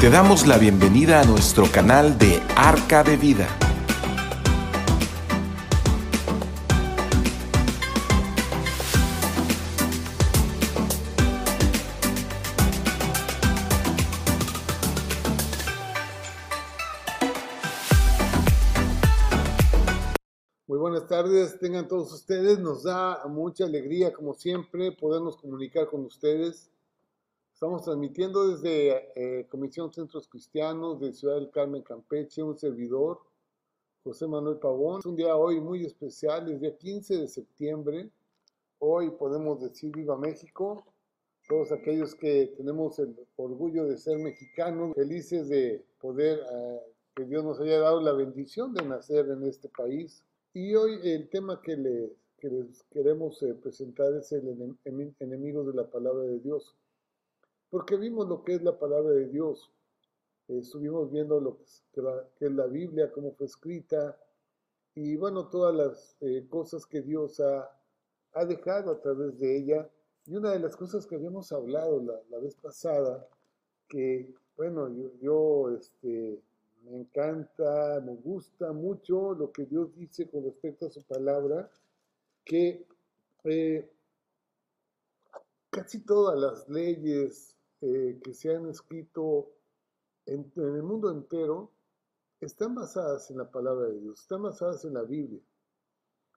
Te damos la bienvenida a nuestro canal de Arca de Vida. Muy buenas tardes, tengan todos ustedes. Nos da mucha alegría, como siempre, podernos comunicar con ustedes. Estamos transmitiendo desde eh, Comisión Centros Cristianos de Ciudad del Carmen, Campeche, un servidor, José Manuel Pavón. Es un día hoy muy especial, es día 15 de septiembre. Hoy podemos decir Viva México. Todos aquellos que tenemos el orgullo de ser mexicanos, felices de poder, eh, que Dios nos haya dado la bendición de nacer en este país. Y hoy el tema que, le, que les queremos eh, presentar es el enem- enemigo de la palabra de Dios porque vimos lo que es la palabra de Dios. Estuvimos viendo lo que es, la, Biblia, cómo fue escrita, y bueno, todas las eh, cosas que Dios ha, ha dejado a través de ella. Y una de las cosas que habíamos hablado la, la vez pasada, que bueno, yo, yo este, me encanta, me gusta mucho lo que Dios dice con respecto a su palabra, que eh, casi todas las leyes eh, que se han escrito en, en, el mundo entero están basadas en la palabra de Dios, están basadas en la Biblia.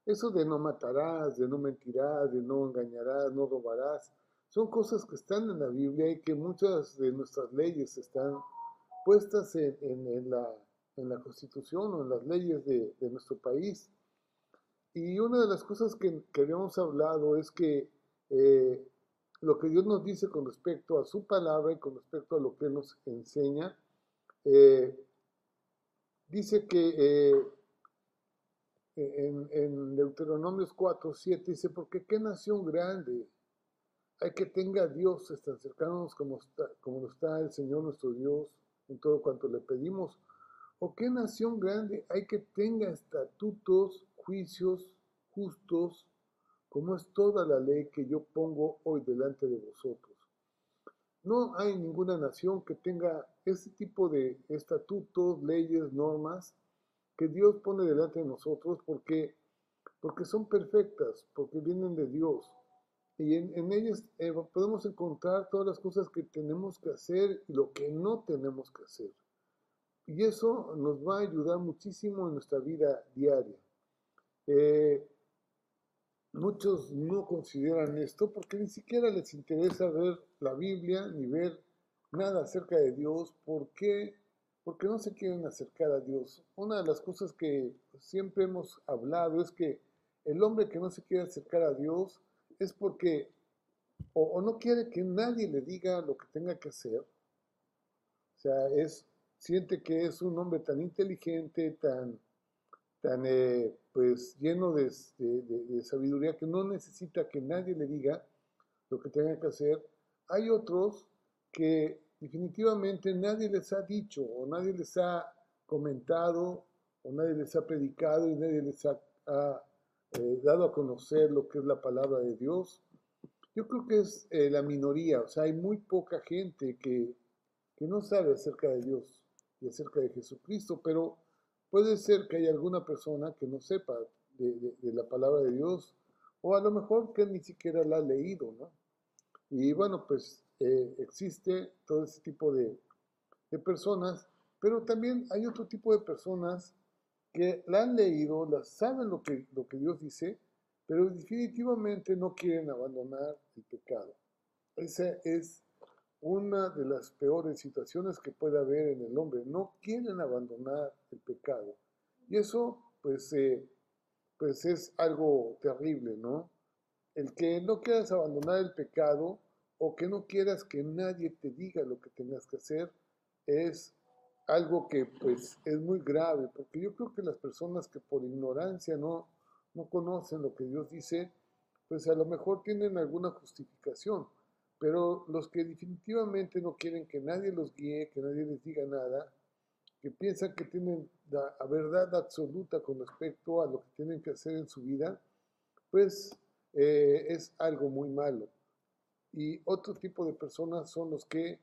Eso de no matarás, de no mentirás, de no engañarás, no robarás, son cosas que están en la Biblia y que muchas de nuestras leyes están puestas en, en, en la, la Constitución o en las leyes de, de, nuestro país. Y una de las cosas que, que habíamos hablado es que eh, lo que Dios nos dice con respecto a su palabra y con respecto a lo que nos enseña. Eh, dice que eh, en, en, Deuteronomios 4, 7 dice, porque qué nación grande hay que tenga Dios tan cercanos como como está el Señor nuestro Dios en todo cuanto le pedimos. O qué nación grande hay que tenga estatutos, juicios justos, como es toda la ley que yo pongo hoy delante de vosotros. No hay ninguna nación que tenga este tipo de estatutos, leyes, normas que Dios pone delante de nosotros porque, porque son perfectas, porque vienen de Dios. Y en, ellas eh, podemos encontrar todas las cosas que tenemos que hacer y lo que no tenemos que hacer. Y eso nos va a ayudar muchísimo en nuestra vida diaria. Eh, Muchos no consideran esto porque ni siquiera les interesa ver la Biblia ni ver nada acerca de Dios. ¿Por qué? Porque no se quieren acercar a Dios. Una de las cosas que siempre hemos hablado es que el hombre que no se quiere acercar a Dios es porque o, no quiere que nadie le diga lo que tenga que hacer. O sea, es, siente que es un hombre tan inteligente, tan, tan eh, pues lleno de, de, de, sabiduría que no necesita que nadie le diga lo que tenga que hacer. Hay otros que definitivamente nadie les ha dicho o nadie les ha comentado o nadie les ha predicado y nadie les ha, ha eh, dado a conocer lo que es la palabra de Dios. Yo creo que es eh, la minoría, o sea, hay muy poca gente que, que no sabe acerca de Dios y acerca de Jesucristo, pero Puede ser que haya alguna persona que no sepa de, la palabra de Dios o a lo mejor que ni siquiera la ha leído, ¿no? Y bueno, pues eh, existe todo ese tipo de, de, personas, pero también hay otro tipo de personas que la han leído, la saben lo que, lo que Dios dice, pero definitivamente no quieren abandonar el pecado. Esa es una de las peores situaciones que puede haber en el hombre. No quieren abandonar el pecado. Y eso, pues, eh, pues es algo terrible, ¿no? El que no quieras abandonar el pecado o que no quieras que nadie te diga lo que tengas que hacer es algo que, pues, es muy grave, porque yo creo que las personas que por ignorancia no, no conocen lo que Dios dice, pues a lo mejor tienen alguna justificación pero los que definitivamente no quieren que nadie los guíe, que nadie les diga nada, que piensan que tienen la verdad absoluta con respecto a lo que tienen que hacer en su vida, pues eh, es algo muy malo. Y otro tipo de personas son los que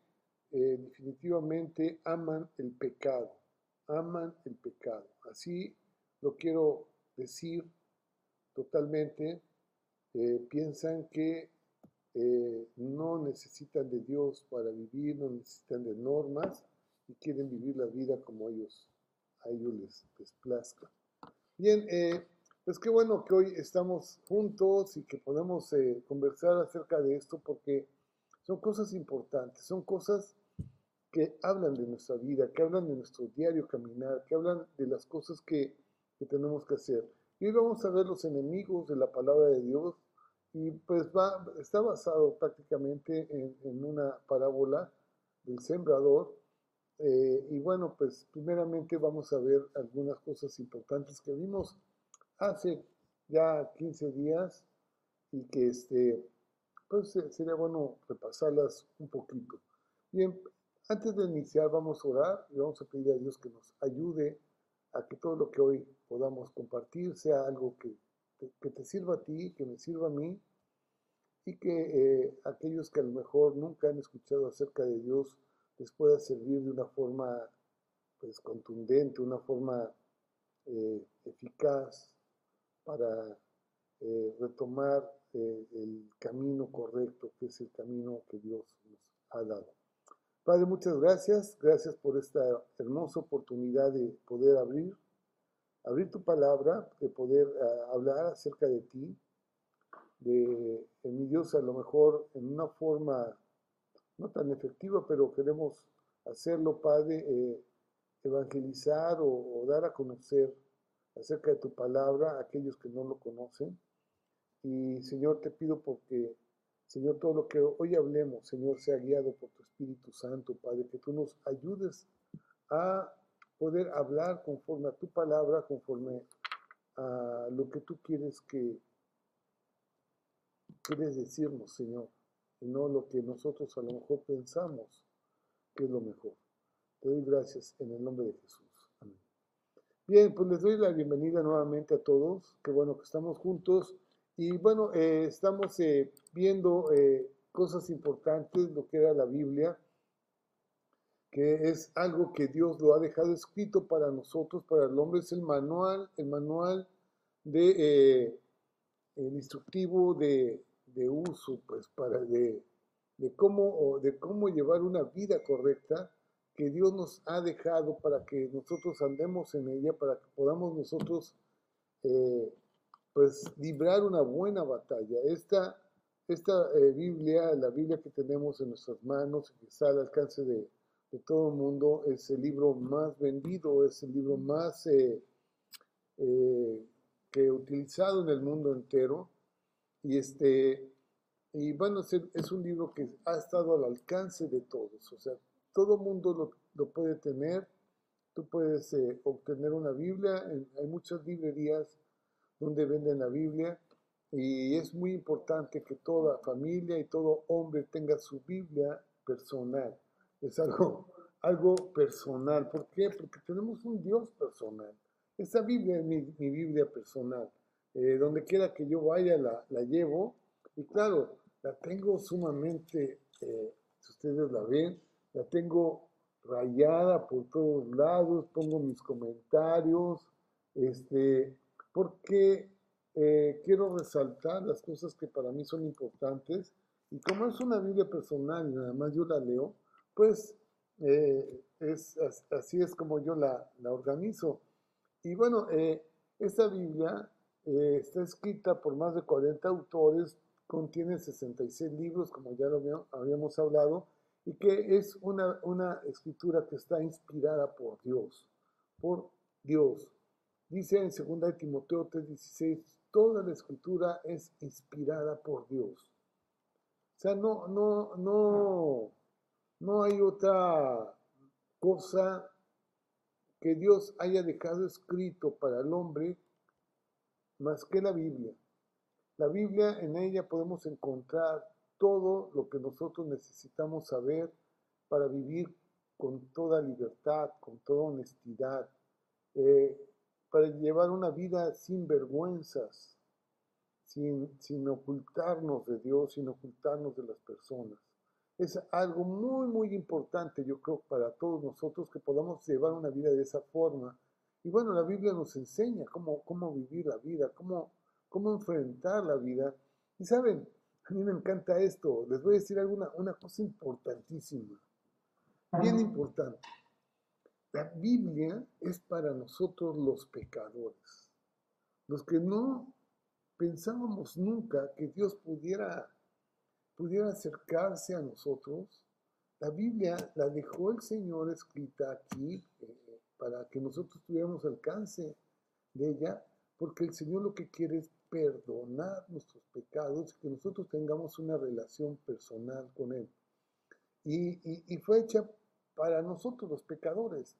eh, definitivamente aman el pecado, aman el pecado. Así lo quiero decir totalmente. Eh, piensan que eh, no necesitan de Dios para vivir, no necesitan de normas y quieren vivir la vida como ellos, a ellos les, plazca. Bien, pues qué bueno que hoy estamos juntos y que podemos conversar acerca de esto porque son cosas importantes, son cosas que hablan de nuestra vida, que hablan de nuestro diario caminar, que hablan de las cosas que, tenemos que hacer. Y hoy vamos a ver los enemigos de la palabra de Dios y pues va, está basado prácticamente en, una parábola del sembrador. Eh, y bueno, pues primeramente vamos a ver algunas cosas importantes que vimos hace ya 15 días y que este, pues sería bueno repasarlas un poquito. Bien, antes de iniciar vamos a orar y vamos a pedir a Dios que nos ayude a que todo lo que hoy podamos compartir sea algo que, que te sirva a ti, que me sirva a mí y que eh, aquellos que a lo mejor nunca han escuchado acerca de Dios les pueda servir de una forma pues, contundente, una forma eh, eficaz para eh, retomar el camino correcto, que es el camino que Dios nos ha dado. Padre, muchas gracias. Gracias por esta hermosa oportunidad de poder abrir, abrir tu palabra, de poder ah, hablar acerca de ti, de, mi Dios, a lo mejor en una forma no tan efectiva, pero queremos hacerlo, Padre, eh, evangelizar o, dar a conocer acerca de tu palabra a aquellos que no lo conocen. Y Señor, te pido porque Señor, todo lo que hoy hablemos, Señor, sea guiado por tu Espíritu Santo, Padre, que tú nos ayudes a poder hablar conforme a tu palabra, conforme a lo que tú quieres que quieres decirnos, Señor, y no lo que nosotros a lo mejor pensamos que es lo mejor. Te doy gracias en el nombre de Jesús. Amén. Bien, pues les doy la bienvenida nuevamente a todos. Qué bueno que estamos juntos. Y bueno, eh, estamos eh, viendo eh, cosas importantes, lo que era la Biblia, que es algo que Dios lo ha dejado escrito para nosotros, para el hombre, es el manual, el manual de el instructivo de, uso, pues, para de, de, cómo, de cómo llevar una vida correcta que Dios nos ha dejado para que nosotros andemos en ella, para que podamos nosotros pues librar una buena batalla. Esta, esta eh, Biblia, la Biblia que tenemos en nuestras manos, que está al alcance de, todo el mundo, es el libro más vendido, es el libro más eh, eh, que utilizado en el mundo entero. Y, este, y bueno, es, un libro que ha estado al alcance de todos, o sea, todo el mundo lo, lo puede tener. Tú puedes obtener una Biblia, hay muchas librerías donde venden la Biblia y es muy importante que toda familia y todo hombre tenga su Biblia personal. Es algo, algo personal. ¿Por qué? Porque tenemos un Dios personal. Esa Biblia es mi, Biblia personal. Eh, donde quiera que yo vaya la, la, llevo y claro, la tengo sumamente, eh, si ustedes la ven, la tengo rayada por todos lados, pongo mis comentarios, este, porque eh, quiero resaltar las cosas que para mí son importantes y como es una Biblia personal y nada más yo la leo, pues eh, es, así es como yo la, organizo. Y bueno, eh, esta Biblia está escrita por más de 40 autores, contiene 66 libros, como ya lo habíamos hablado, y que es una, una escritura que está inspirada por Dios, por Dios. Dice en 2 Timoteo 3:16, toda la escritura es inspirada por Dios. O sea, no, no, no, no hay otra cosa que Dios haya dejado escrito para el hombre más que la Biblia. La Biblia, en ella podemos encontrar todo lo que nosotros necesitamos saber para vivir con toda libertad, con toda honestidad. Eh, para llevar una vida sin vergüenzas, sin, sin ocultarnos de Dios, sin ocultarnos de las personas. Es algo muy, muy importante, yo creo, para todos nosotros que podamos llevar una vida de esa forma. Y bueno, la Biblia nos enseña cómo, cómo vivir la vida, cómo, cómo enfrentar la vida. Y saben, a mí me encanta esto. Les voy a decir alguna, una cosa importantísima, bien importante. La Biblia es para nosotros los pecadores, los que no pensábamos nunca que Dios pudiera pudiera acercarse a nosotros. La Biblia la dejó el Señor escrita aquí eh, para que nosotros tuviéramos alcance de ella, porque el Señor lo que quiere es perdonar nuestros pecados y que nosotros tengamos una relación personal con Él. Y, y fue hecha para nosotros los pecadores,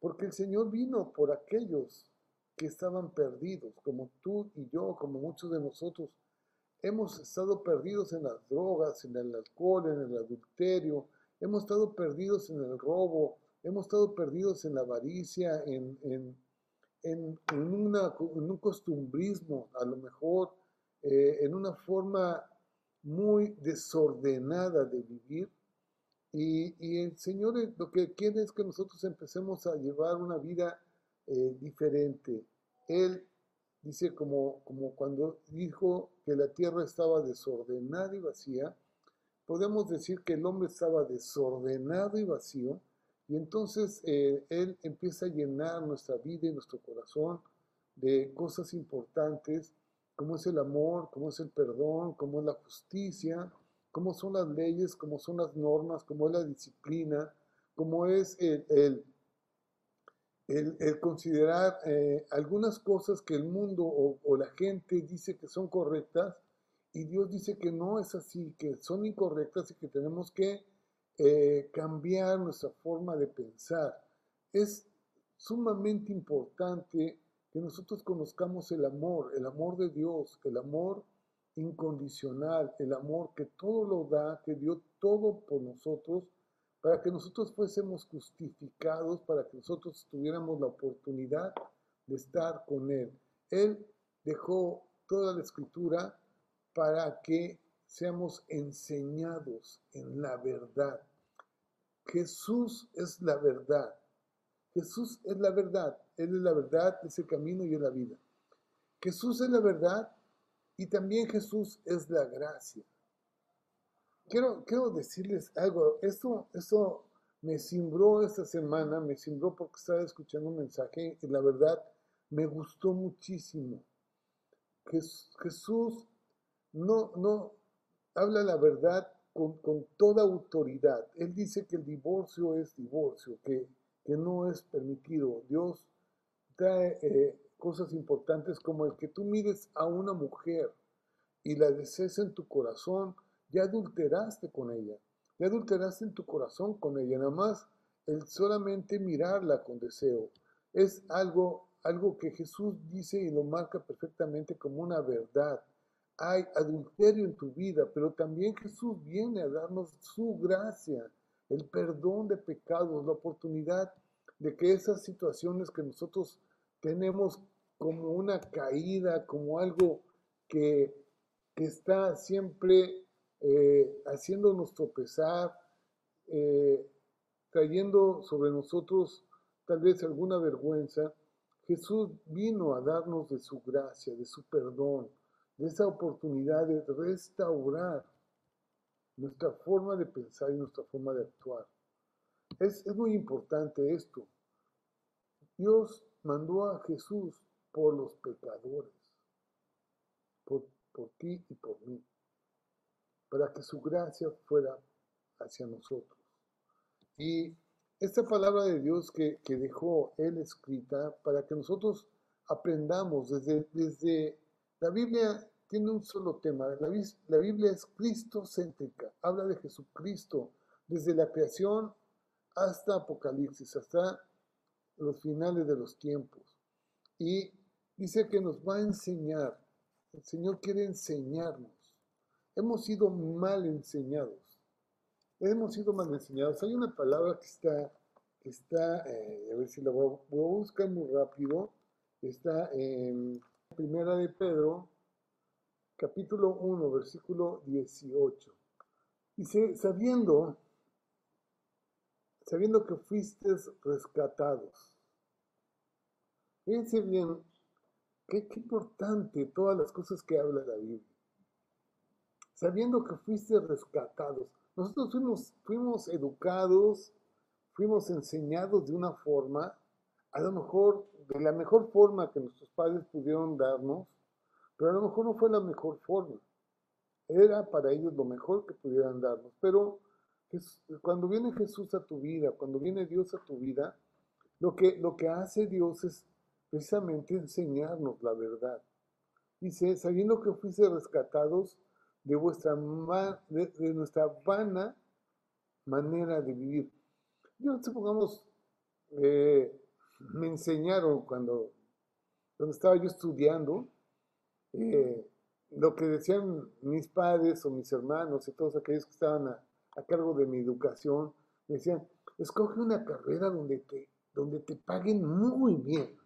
porque el Señor vino por aquellos que estaban perdidos, como tú y yo, como muchos de nosotros Hemos estado perdidos en las drogas, en el alcohol, en el adulterio, hemos estado perdidos en el robo, hemos estado perdidos en la avaricia, en, en, un costumbrismo, a lo mejor, eh, en una forma muy desordenada de vivir. Y, el Señor lo que quiere es que nosotros empecemos a llevar una vida eh, diferente. Él dice como, como cuando dijo que la tierra estaba desordenada y vacía, podemos decir que el hombre estaba desordenado y vacío, y entonces eh, Él empieza a llenar nuestra vida y nuestro corazón de cosas importantes, como es el amor, como es el perdón, como es la justicia, como son las leyes, como son las normas, como es la disciplina, como es el el, considerar eh, algunas cosas que el mundo o, la gente dice que son correctas y Dios dice que no es así, que son incorrectas y que tenemos que eh, cambiar nuestra forma de pensar. Es sumamente importante que nosotros conozcamos el amor, el amor de Dios, el amor incondicional, el amor que todo lo da, que dio todo por nosotros para que nosotros fuésemos justificados, para que nosotros tuviéramos la oportunidad de estar con Él. Él dejó toda la escritura para que seamos enseñados en la verdad. Jesús es la verdad. Jesús es la verdad. Él es la verdad, es el camino y es la vida. Jesús es la verdad y también Jesús es la gracia quiero, quiero decirles algo. Esto, esto me cimbró esta semana, me cimbró porque estaba escuchando un mensaje y la verdad me gustó muchísimo. Jesús no, no habla la verdad con, toda autoridad. Él dice que el divorcio es divorcio, que, que no es permitido. Dios trae eh, cosas importantes como el que tú mires a una mujer y la desees en tu corazón ya adulteraste con ella, ya adulteraste en tu corazón con ella, nada más el solamente mirarla con deseo. Es algo, algo que Jesús dice y lo marca perfectamente como una verdad. Hay adulterio en tu vida, pero también Jesús viene a darnos su gracia, el perdón de pecados, la oportunidad de que esas situaciones que nosotros tenemos como una caída, como algo que, que está siempre eh, haciéndonos tropezar, eh, trayendo sobre nosotros tal vez alguna vergüenza, Jesús vino a darnos de su gracia, de su perdón, de esa oportunidad de restaurar nuestra forma de pensar y nuestra forma de actuar. Es, muy importante esto. Dios mandó a Jesús por los pecadores, por, por ti y por mí para que su gracia fuera hacia nosotros. Y esta palabra de Dios que, dejó Él escrita para que nosotros aprendamos desde, desde la Biblia tiene un solo tema. La, la Biblia es Cristo-céntrica. Habla de Jesucristo desde la creación hasta Apocalipsis, hasta los finales de los tiempos. Y dice que nos va a enseñar. El Señor quiere enseñarnos hemos sido mal enseñados. Hemos sido mal enseñados. Hay una palabra que está, que está eh, a ver si la voy a, buscar muy rápido. Está en Primera de Pedro, capítulo 1, versículo 18. Dice, sabiendo, sabiendo que fuiste rescatados. Fíjense bien, qué, qué importante todas las cosas que habla la Biblia. Sabiendo que fuiste rescatados. Nosotros fuimos, fuimos educados, fuimos enseñados de una forma, a lo mejor de la mejor forma que nuestros padres pudieron darnos, pero a lo mejor no fue la mejor forma. Era para ellos lo mejor que pudieran darnos. Pero cuando viene Jesús a tu vida, cuando viene Dios a tu vida, lo que, lo que hace Dios es precisamente enseñarnos la verdad. Dice, sabiendo que fuiste rescatados de, vuestra, de, nuestra vana manera de vivir. Yo, supongamos, eh, me enseñaron cuando, cuando estaba yo estudiando, eh, lo que decían mis padres o mis hermanos y todos aquellos que estaban a, cargo de mi educación, decían, escoge una carrera donde te, donde te paguen muy bien,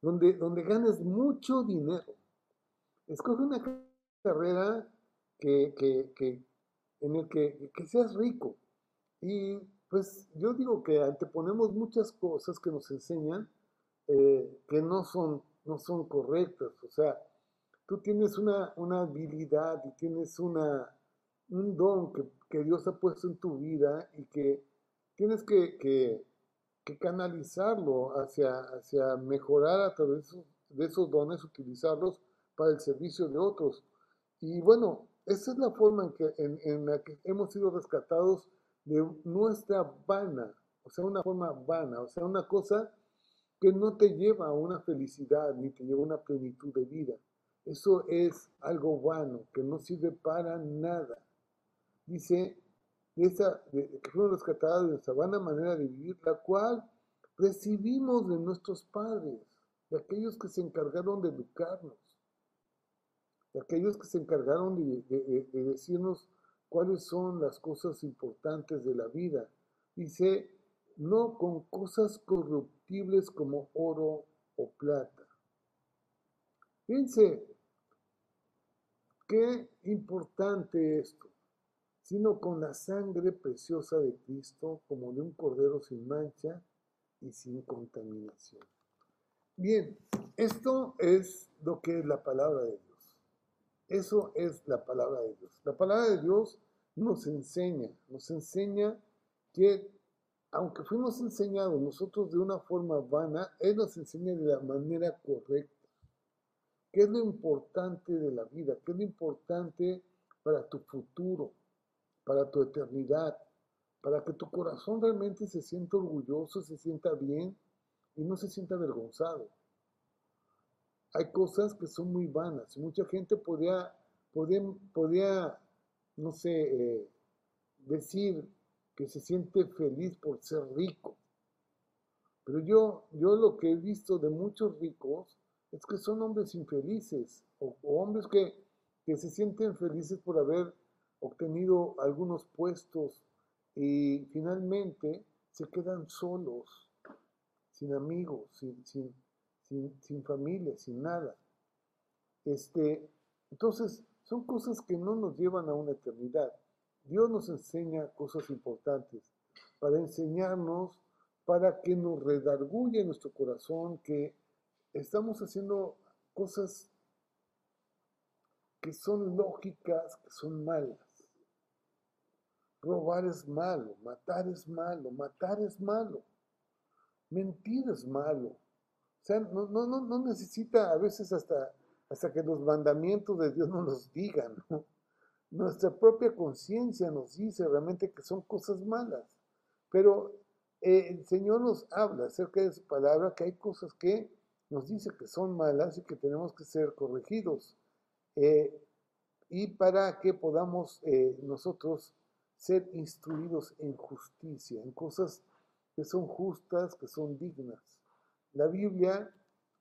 donde, donde ganes mucho dinero. Escoge una carrera que, en el que, que seas rico. Y pues yo digo que anteponemos muchas cosas que nos enseñan eh, que no son, no son correctas. O sea, tú tienes una, una habilidad y tienes una, un don que, que, Dios ha puesto en tu vida y que tienes que, que, que canalizarlo hacia, hacia mejorar a través de esos dones, utilizarlos para el servicio de otros. Y bueno, esa es la forma en, que, en, la que hemos sido rescatados de nuestra vana, o sea, una forma vana, o sea, una cosa que no te lleva a una felicidad ni te lleva a una plenitud de vida. Eso es algo vano, que no sirve para nada. Dice de esa, que fueron rescatados de nuestra vana manera de vivir, la cual recibimos de nuestros padres, de aquellos que se encargaron de educarnos, aquellos que se encargaron de, de decirnos cuáles son las cosas importantes de la vida. Dice, no con cosas corruptibles como oro o plata. Fíjense, qué importante esto, sino con la sangre preciosa de Cristo, como de un cordero sin mancha y sin contaminación. Bien, esto es lo que es la palabra de Dios. Eso es la palabra de Dios. La palabra de Dios nos enseña, nos enseña que aunque fuimos enseñados nosotros de una forma vana, Él nos enseña de la manera correcta. ¿Qué es lo importante de la vida? ¿Qué es lo importante para tu futuro, para tu eternidad? Para que tu corazón realmente se sienta orgulloso, se sienta bien y no se sienta avergonzado hay cosas que son muy vanas. Mucha gente podría, podría, no sé, eh, decir que se siente feliz por ser rico. Pero yo, yo lo que he visto de muchos ricos es que son hombres infelices o, hombres que, que se sienten felices por haber obtenido algunos puestos y finalmente se quedan solos, sin amigos, sin, sin, sin, familia, sin nada. Este, entonces, son cosas que no nos llevan a una eternidad. Dios nos enseña cosas importantes para enseñarnos, para que nos redarguye nuestro corazón que estamos haciendo cosas que son lógicas, que son malas. Robar es malo, matar es malo, matar es malo, mentir es malo, o sea, no, no, no, necesita a veces hasta, hasta que los mandamientos de Dios nos los digan. Nuestra propia conciencia nos dice realmente que son cosas malas. Pero eh, el Señor nos habla acerca de su palabra, que hay cosas que nos dice que son malas y que tenemos que ser corregidos. Eh, y para que podamos eh, nosotros ser instruidos en justicia, en cosas que son justas, que son dignas. La Biblia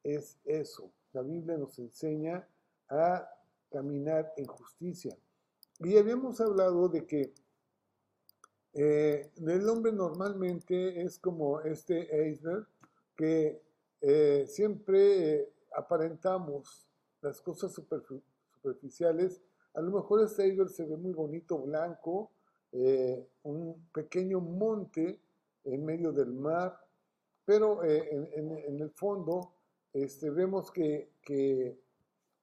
es eso. La Biblia nos enseña a caminar en justicia. Y habíamos hablado de que eh, el hombre normalmente es como este Eisner, que eh, siempre aparentamos las cosas superficiales A lo mejor este iceberg se ve muy bonito, blanco, eh, un pequeño monte en medio del mar, pero eh, en, el fondo este, vemos que, que,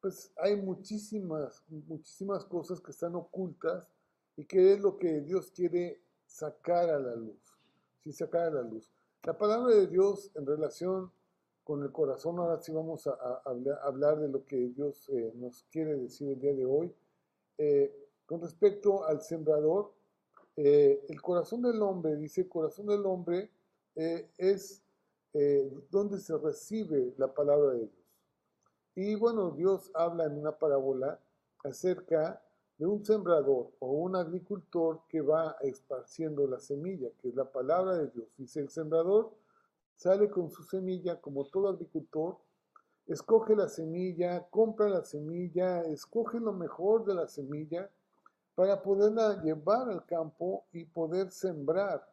pues hay muchísimas, muchísimas cosas que están ocultas y que es lo que Dios quiere sacar a la luz, sí, sacar a la luz. La palabra de Dios en relación con el corazón, ahora sí vamos a, hablar de lo que Dios eh, nos quiere decir el día de hoy. con respecto al sembrador, eh, el corazón del hombre, dice, el corazón del hombre eh, es eh, donde se recibe la palabra de Dios. Y bueno, Dios habla en una parábola acerca de un sembrador o un agricultor que va esparciendo la semilla, que es la palabra de Dios. Dice, el sembrador sale con su semilla como todo agricultor, escoge la semilla, compra la semilla, escoge lo mejor de la semilla para poderla llevar al campo y poder sembrar,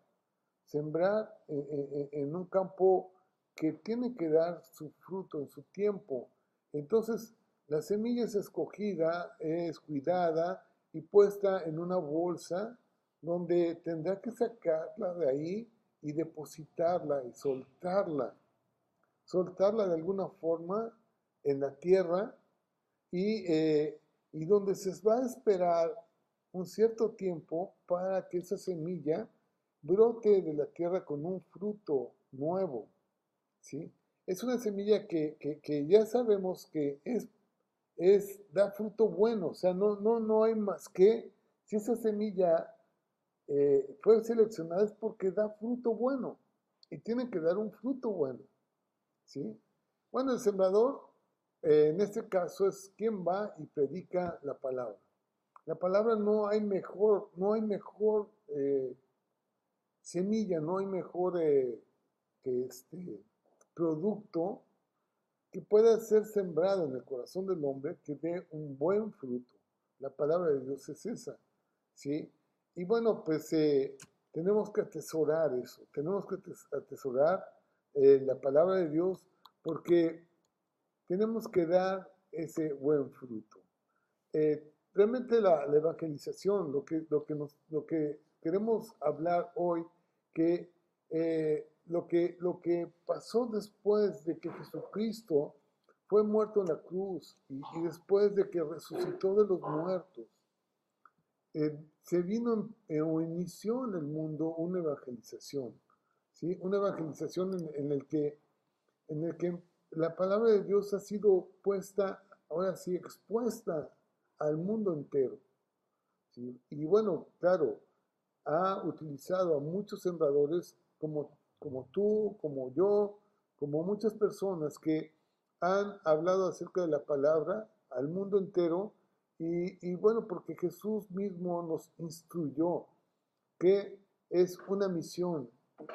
sembrar en, un campo que tiene que dar su fruto en su tiempo. Entonces, la semilla es escogida, es cuidada y puesta en una bolsa donde tendrá que sacarla de ahí y depositarla y soltarla. Soltarla de alguna forma en la tierra y, eh, y donde se va a esperar un cierto tiempo para que esa semilla brote de la tierra con un fruto nuevo. ¿sí? Es una semilla que, ya sabemos que es, es, da fruto bueno, o sea, no, no, no hay más que, si esa semilla eh, fue seleccionada es porque da fruto bueno y tiene que dar un fruto bueno. ¿sí? Bueno, el sembrador eh, en este caso es quien va y predica la palabra. La palabra no hay mejor, no hay mejor eh, semilla, no hay mejor eh, este, producto que pueda ser sembrado en el corazón del hombre que dé un buen fruto. La palabra de Dios es esa, ¿sí? Y bueno, pues eh, tenemos que atesorar eso, tenemos que atesorar la palabra de Dios porque tenemos que dar ese buen fruto realmente la, evangelización, lo que, lo, que lo que queremos hablar hoy, que eh, lo, que lo que pasó después de que Jesucristo fue muerto en la cruz y, después de que resucitó de los muertos, eh, se vino eh, o inició en el mundo una evangelización, ¿sí? una evangelización en, en, el que, en el que la palabra de Dios ha sido puesta, ahora sí, expuesta al mundo entero. Y bueno, claro, ha utilizado a muchos sembradores como, como tú, como yo, como muchas personas que han hablado acerca de la palabra al mundo entero y, bueno, porque Jesús mismo nos instruyó que es una misión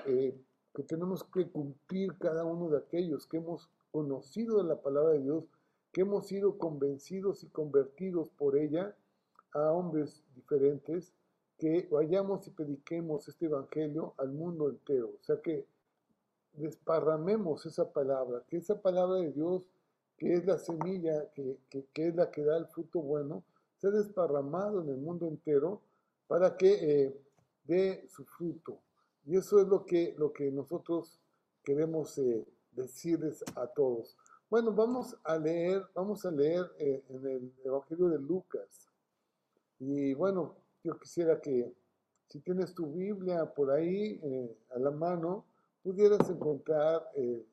eh, que tenemos que cumplir cada uno de aquellos que hemos conocido de la palabra de Dios que hemos sido convencidos y convertidos por ella a hombres diferentes, que vayamos y prediquemos este Evangelio al mundo entero. O sea, que desparramemos esa palabra, que esa palabra de Dios, que es la semilla, que, es la que da el fruto bueno, sea desparramado en el mundo entero para que eh, dé su fruto. Y eso es lo que, lo que nosotros queremos eh, decirles a todos. Bueno, vamos a leer, vamos a leer eh, en el Evangelio de Lucas. Y bueno, yo quisiera que si tienes tu Biblia por ahí eh, a la mano, pudieras encontrar eh,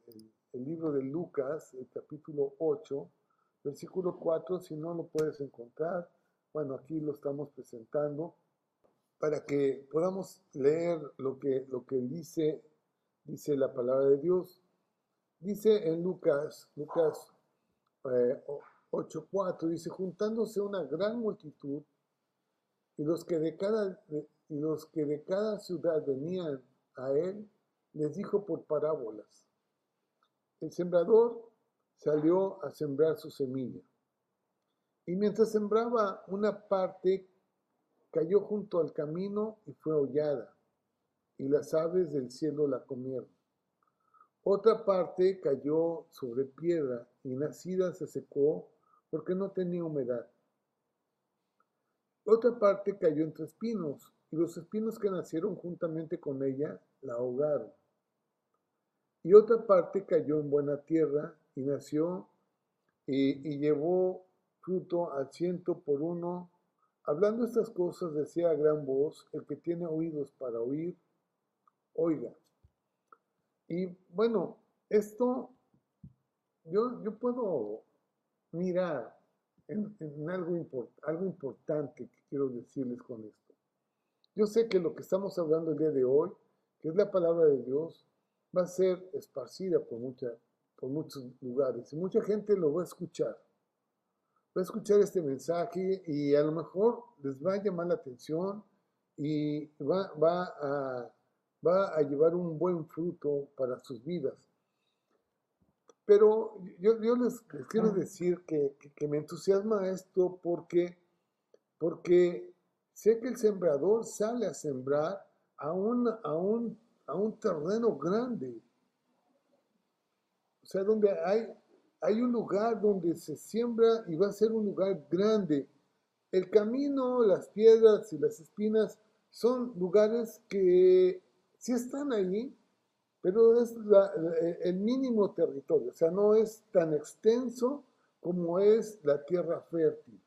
el, libro de Lucas, el capítulo 8, versículo 4, si no lo puedes encontrar. Bueno, aquí lo estamos presentando para que podamos leer lo que, lo que dice, dice la palabra de Dios. Dice en Lucas, Lucas 8.4, eh, dice, juntándose una gran multitud, y los, que de cada, y los que de cada ciudad venían a él, les dijo por parábolas. El sembrador salió a sembrar su semilla. Y mientras sembraba, una parte cayó junto al camino y fue hollada, y las aves del cielo la comieron. Otra parte cayó sobre piedra y nacida se secó porque no tenía humedad. Otra parte cayó entre espinos, y los espinos que nacieron juntamente con ella la ahogaron. Y otra parte cayó en buena tierra y nació y, llevó fruto al ciento por uno. Hablando estas cosas decía a gran voz, el que tiene oídos para oír, oiga. Y bueno, esto yo, yo puedo mirar en, algo, algo importante que quiero decirles con esto. Yo sé que lo que estamos hablando el día de hoy, que es la palabra de Dios, va a ser esparcida por, mucha, por muchos lugares y mucha gente lo va a escuchar. Va a escuchar este mensaje y a lo mejor les va a llamar la atención y va, va, va a llevar un buen fruto para sus vidas. Pero yo, yo les, quiero decir que, que, me entusiasma esto porque, porque sé que el sembrador sale a sembrar a un, a un, a un terreno grande. O sea, donde hay, hay un lugar donde se siembra y va a ser un lugar grande. El camino, las piedras y las espinas son lugares que sí están allí, pero es el mínimo territorio, o sea, no es tan extenso como es la tierra fértil.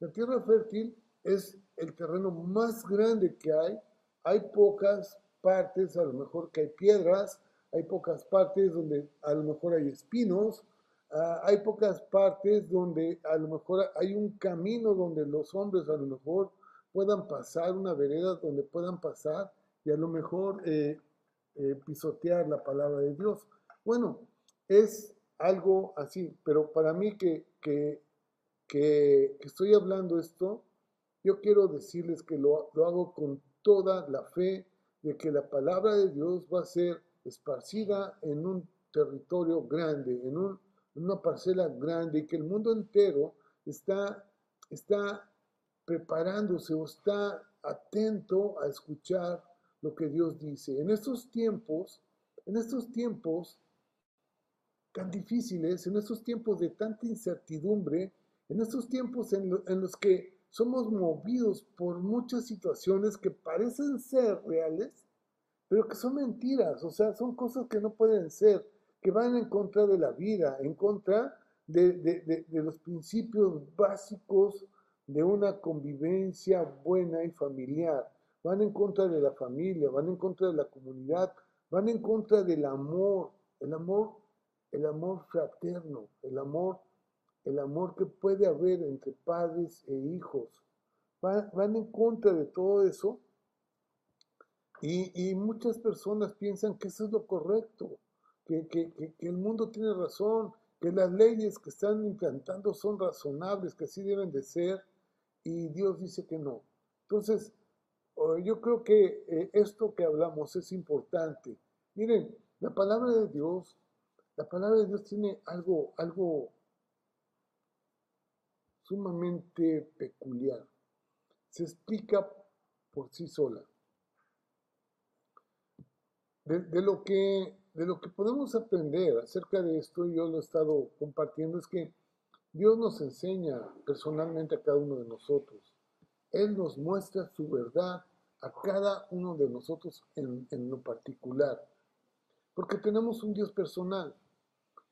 La tierra fértil es el terreno más grande que hay. Hay pocas partes, a lo mejor que hay piedras, hay pocas partes donde a lo mejor hay espinos, ah, hay pocas partes donde a lo mejor hay un camino donde los hombres a lo mejor puedan pasar, una vereda donde puedan pasar y a lo mejor eh, eh, pisotear la palabra de Dios. Bueno, es algo así, pero para mí que, que, que, estoy hablando esto, yo quiero decirles que lo, lo hago con toda la fe de que la palabra de Dios va a ser esparcida en un territorio grande, en, un, una parcela grande, y que el mundo entero está, está preparándose o está atento a escuchar lo que Dios dice. En estos tiempos, en estos tiempos tan difíciles, en estos tiempos de tanta incertidumbre, en estos tiempos en, los que somos movidos por muchas situaciones que parecen ser reales, pero que son mentiras, o sea, son cosas que no pueden ser, que van en contra de la vida, en contra de, de los principios básicos de una convivencia buena y familiar van en contra de la familia, van en contra de la comunidad, van en contra del amor, el amor, el amor fraterno, el amor, el amor que puede haber entre padres e hijos. Van, en contra de todo eso y, muchas personas piensan que eso es lo correcto, que, que el mundo tiene razón, que las leyes que están implantando son razonables, que así deben de ser, y Dios dice que no. Entonces, yo creo que eh, esto que hablamos es importante. Miren, la palabra de Dios, la palabra de Dios tiene algo, algo sumamente peculiar. Se explica por sí sola. De, lo que, de lo que podemos aprender acerca de esto, yo lo he estado compartiendo, es que Dios nos enseña personalmente a cada uno de nosotros él nos muestra su verdad a cada uno de nosotros en, lo particular. Porque tenemos un Dios personal.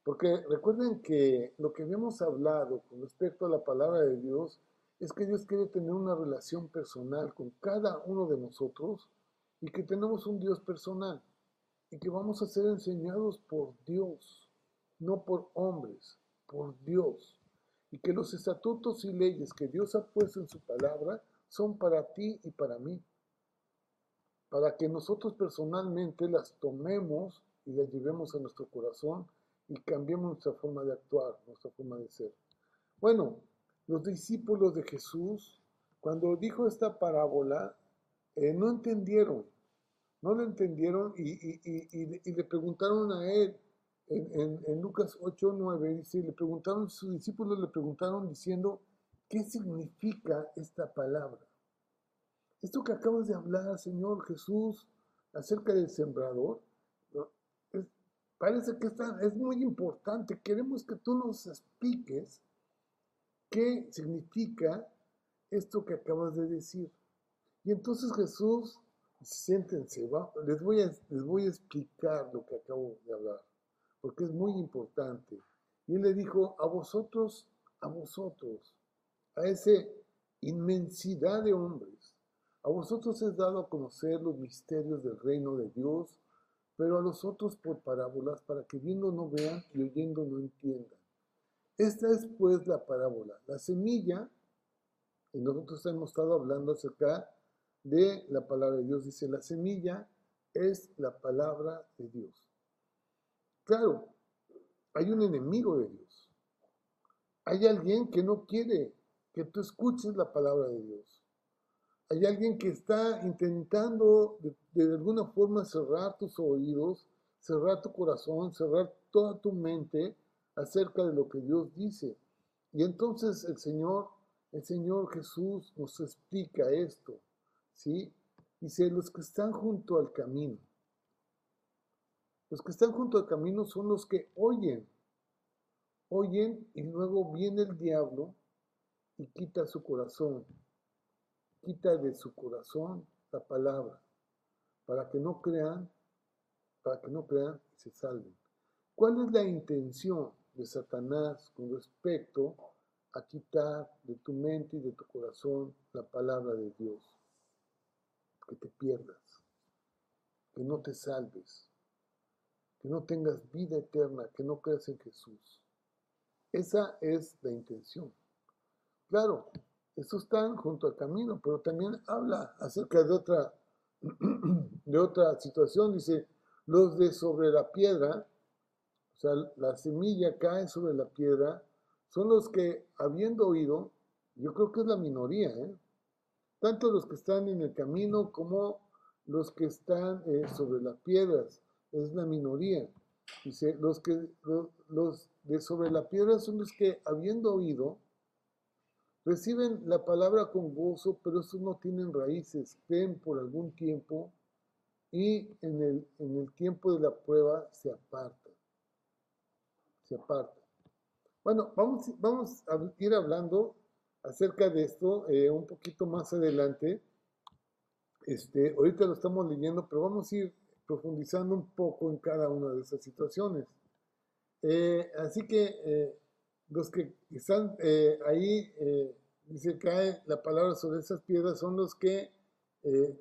Porque recuerden que lo que habíamos hablado con respecto a la palabra de Dios es que Dios quiere tener una relación personal con cada uno de nosotros y que tenemos un Dios personal y que vamos a ser enseñados por Dios, no por hombres, por Dios. Y que los estatutos y leyes que Dios ha puesto en su palabra son para ti y para mí, para que nosotros personalmente las tomemos y las llevemos a nuestro corazón y cambiemos nuestra forma de actuar, nuestra forma de ser. Bueno, los discípulos de Jesús, cuando dijo esta parábola, eh, no entendieron, no lo entendieron y, le preguntaron a él, en, en Lucas 8, 9, dice, le preguntaron, sus discípulos le preguntaron diciendo, ¿Qué significa esta palabra? Esto que acabas de hablar, Señor Jesús, acerca del sembrador, parece que es muy importante. Queremos que tú nos expliques qué significa esto que acabas de decir. Y entonces Jesús, siéntense, les, voy a, les voy a explicar lo que acabo de hablar, porque es muy importante. Y él le dijo, a vosotros, a vosotros, a esa inmensidad de hombres, a vosotros es dado a conocer los misterios del reino de Dios, pero a los otros por parábolas, para que viendo no vean y oyendo no entiendan. Esta es pues la parábola. La semilla, y nosotros hemos estado hablando acerca de la palabra de Dios, dice, la semilla es la palabra de Dios. Claro, hay un enemigo de Dios. Hay alguien que no quiere que tú escuches la palabra de Dios. Hay alguien que está intentando de, alguna forma cerrar tus oídos, cerrar tu corazón, cerrar toda tu mente acerca de lo que Dios dice. Y entonces el Señor, el Señor Jesús nos explica esto, ¿sí? Dice, los que están junto al camino. Los que están junto al camino son los que oyen, oyen y luego viene el diablo y quita su corazón, quita de su corazón la palabra, para que no crean, para que no crean y se salven. ¿Cuál es la intención de Satanás con respecto a quitar de tu mente y de tu corazón la palabra de Dios? Que te pierdas, que no te salves, que no tengas vida eterna, que no creas en Jesús. Esa es la intención. Claro, estos están junto al camino, pero también habla acerca de otra, de otra situación. Dice, los de sobre la piedra, o sea, la semilla cae sobre la piedra, son los que, habiendo oído, yo creo que es la minoría, ¿eh? tanto los que están en el camino como los que están eh, sobre las piedras, es la minoría. Dice, los que los de sobre la piedra son los que, habiendo oído, Reciben la palabra con gozo, pero estos no tienen raíces, creen por algún tiempo y en el, en el tiempo de la prueba se apartan. Se apartan. Bueno, vamos, vamos a ir hablando acerca de esto eh, un poquito más adelante. Este, ahorita lo estamos leyendo, pero vamos a ir profundizando un poco en cada una de esas situaciones. Eh, así que eh, los que están eh, ahí, eh, dice, cae la palabra sobre esas piedras, son los que eh,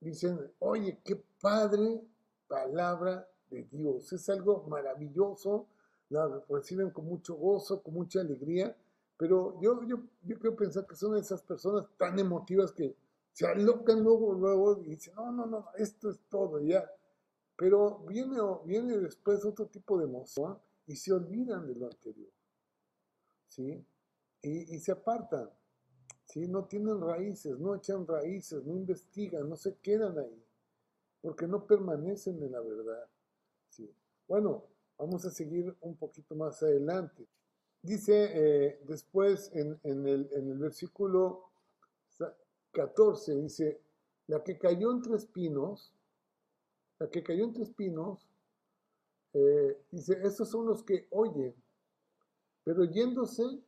dicen, oye, qué padre palabra de Dios. Es algo maravilloso, la reciben con mucho gozo, con mucha alegría, pero yo, yo, yo quiero pensar que son esas personas tan emotivas que se alocan luego, luego y dicen, no, no, no, esto es todo ya. Pero viene, viene después otro tipo de emoción y se olvidan de lo anterior. ¿Sí? Y, se apartan. ¿Sí? No tienen raíces, no echan raíces, no investigan, no se quedan ahí. Porque no permanecen en la verdad. ¿Sí? Bueno, vamos a seguir un poquito más adelante. Dice eh, después en, el, en el versículo 14, dice, la que cayó entre espinos, la que cayó entre espinos, eh, dice, estos son los que oyen, pero yéndose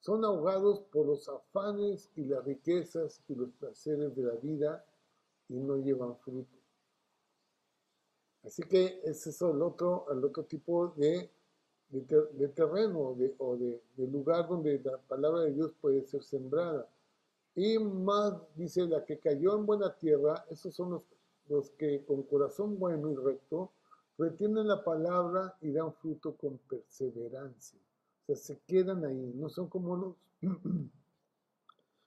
son ahogados por los afanes y las riquezas y los placeres de la vida y no llevan fruto. Así que ese es el otro, el otro tipo de, de, terreno de, o de, lugar donde la palabra de Dios puede ser sembrada. Y más, dice, la que cayó en buena tierra, esos son los, los que con corazón bueno y recto retienen la palabra y dan fruto con perseverancia. O sea, se quedan ahí, no son como los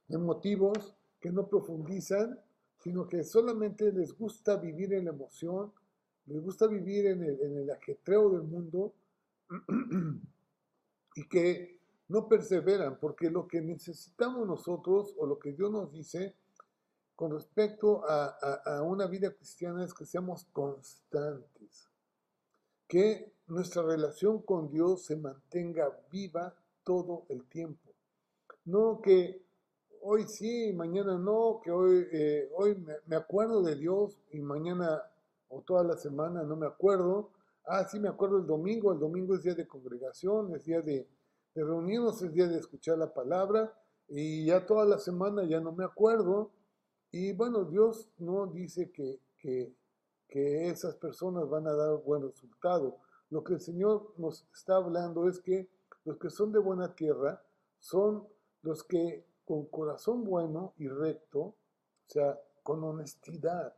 emotivos que no profundizan, sino que solamente les gusta vivir en la emoción, les gusta vivir en el, en el ajetreo del mundo y que no perseveran, porque lo que necesitamos nosotros o lo que Dios nos dice con respecto a, a una vida cristiana es que seamos constantes que nuestra relación con Dios se mantenga viva todo el tiempo. No que hoy sí, mañana no, que hoy, eh, hoy me, acuerdo de Dios y mañana o toda la semana no me acuerdo. Ah, sí, me acuerdo el domingo, el domingo es día de congregación, es día de, de reunirnos, es día de escuchar la palabra, y ya toda la semana ya no me acuerdo. Y bueno, Dios no dice que, que, que esas personas van a dar buen resultado. Lo que el Señor nos está hablando es que los que son de buena tierra son los que con corazón bueno y recto, o sea, con honestidad,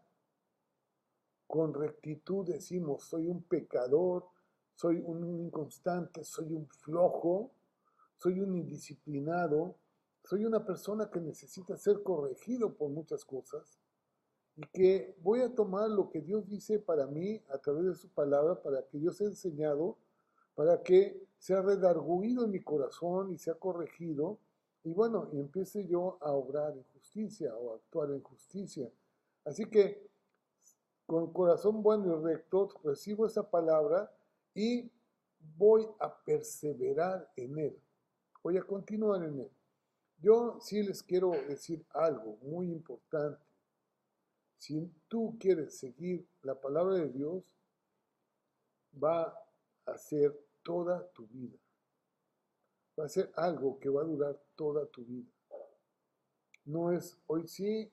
con rectitud decimos, soy un pecador, soy un inconstante, soy un flojo, soy un indisciplinado, soy una persona que necesita ser corregido por muchas cosas y que voy a tomar lo que Dios dice para mí a través de su palabra, para que Dios sea enseñado, para que sea redarguido en mi corazón y sea corregido y bueno, y empiece yo a obrar en justicia o actuar en justicia. Así que con corazón bueno y recto recibo esa palabra y voy a perseverar en él. Voy a continuar en él. Yo sí les quiero decir algo muy importante. Si tú quieres seguir la palabra de Dios, va a ser toda tu vida. Va a ser algo que va a durar toda tu vida. No es hoy sí,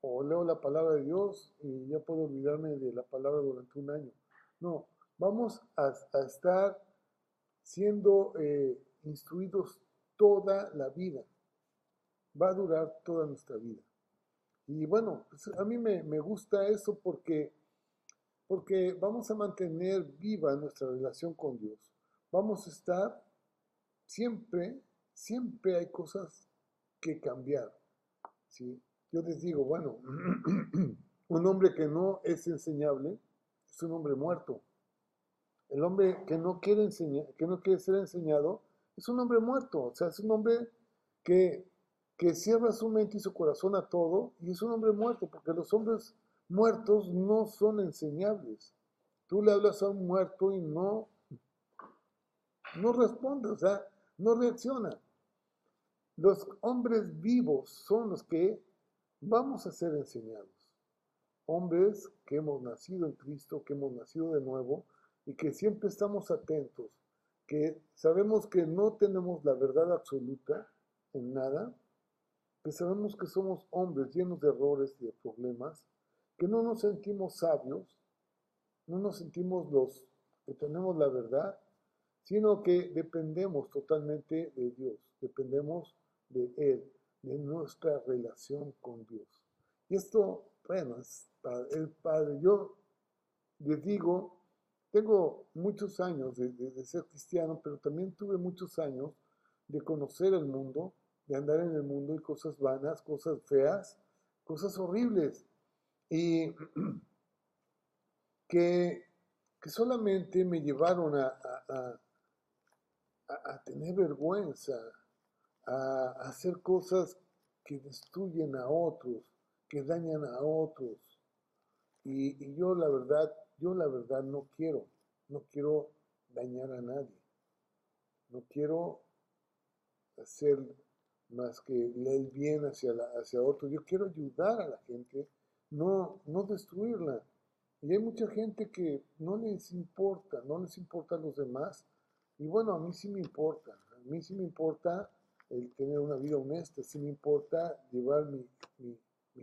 o leo la palabra de Dios y ya puedo olvidarme de la palabra durante un año. No, vamos a, estar siendo eh, instruidos toda la vida. Va a durar toda nuestra vida. Y bueno, pues, a mí me, me, gusta eso porque, porque vamos a mantener viva nuestra relación con Dios. Vamos a estar siempre, siempre hay cosas que cambiar. ¿sí? Yo les digo, bueno, un hombre que no es enseñable es un hombre muerto. El hombre que no quiere enseñar, que no quiere ser enseñado, es un hombre muerto. O sea, es un hombre que, que cierra su mente y su corazón a todo y es un hombre muerto, porque los hombres muertos no son enseñables. Tú le hablas a un muerto y no, no responde, o sea, no reacciona. Los hombres vivos son los que vamos a ser enseñados. Hombres que hemos nacido en Cristo, que hemos nacido de nuevo y que siempre estamos atentos, que sabemos que no tenemos la verdad absoluta en nada, que sabemos que somos hombres llenos de errores y de problemas, que no nos sentimos sabios, no nos sentimos los que tenemos la verdad, sino que dependemos totalmente de Dios, dependemos de Él, de nuestra relación con Dios. Y esto, bueno, es el Padre. Yo les digo, tengo muchos años de, ser cristiano, pero también tuve muchos años de conocer el mundo, de andar en el mundo y cosas vanas, cosas feas, cosas horribles. Y que, que solamente me llevaron a, a, a tener vergüenza, a hacer cosas que destruyen a otros, que dañan a otros. Y, yo la verdad, yo la verdad no quiero, no quiero dañar a nadie. No quiero hacer más que el bien hacia, hacia otro. Yo quiero ayudar a la gente, no, no destruirla. Y hay mucha gente que no les importa, no les importa a los demás. Y bueno, a mí sí me importa. A mí sí me importa el tener una vida honesta, si me importa llevar mi, mi,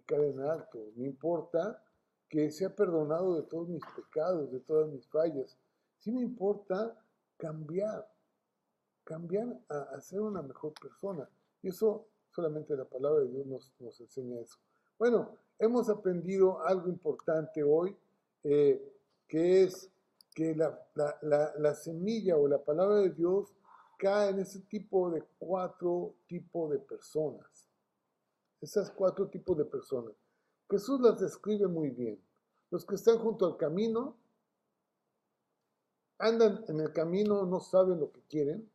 cara en alto, me importa que sea perdonado de todos mis pecados, de todas mis fallas, si me importa cambiar, cambiar a, ser una mejor persona. Y eso solamente la palabra de Dios nos, enseña eso. Bueno, hemos aprendido algo importante hoy, eh, que es que la, la semilla o la palabra de Dios cae en ese tipo de cuatro tipos de personas. Esas cuatro tipos de personas. Jesús las describe muy bien. Los que están junto al camino, andan en el camino, no saben lo que quieren,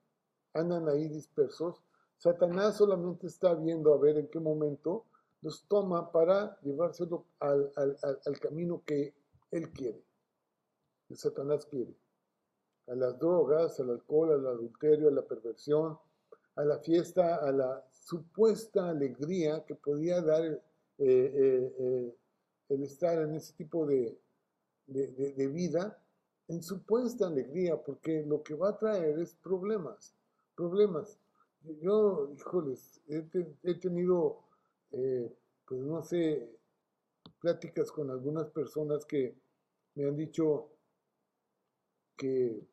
andan ahí dispersos. Satanás solamente está viendo a ver en qué momento los toma para llevárselo al, al camino que él quiere, que Satanás quiere a las drogas, al alcohol, al adulterio, a la perversión, a la fiesta, a la supuesta alegría que podía dar eh, eh, eh, el estar en ese tipo de, de, vida, en supuesta alegría, porque lo que va a traer es problemas, problemas. Yo, híjoles, he, tenido, eh, pues no sé, pláticas con algunas personas que me han dicho que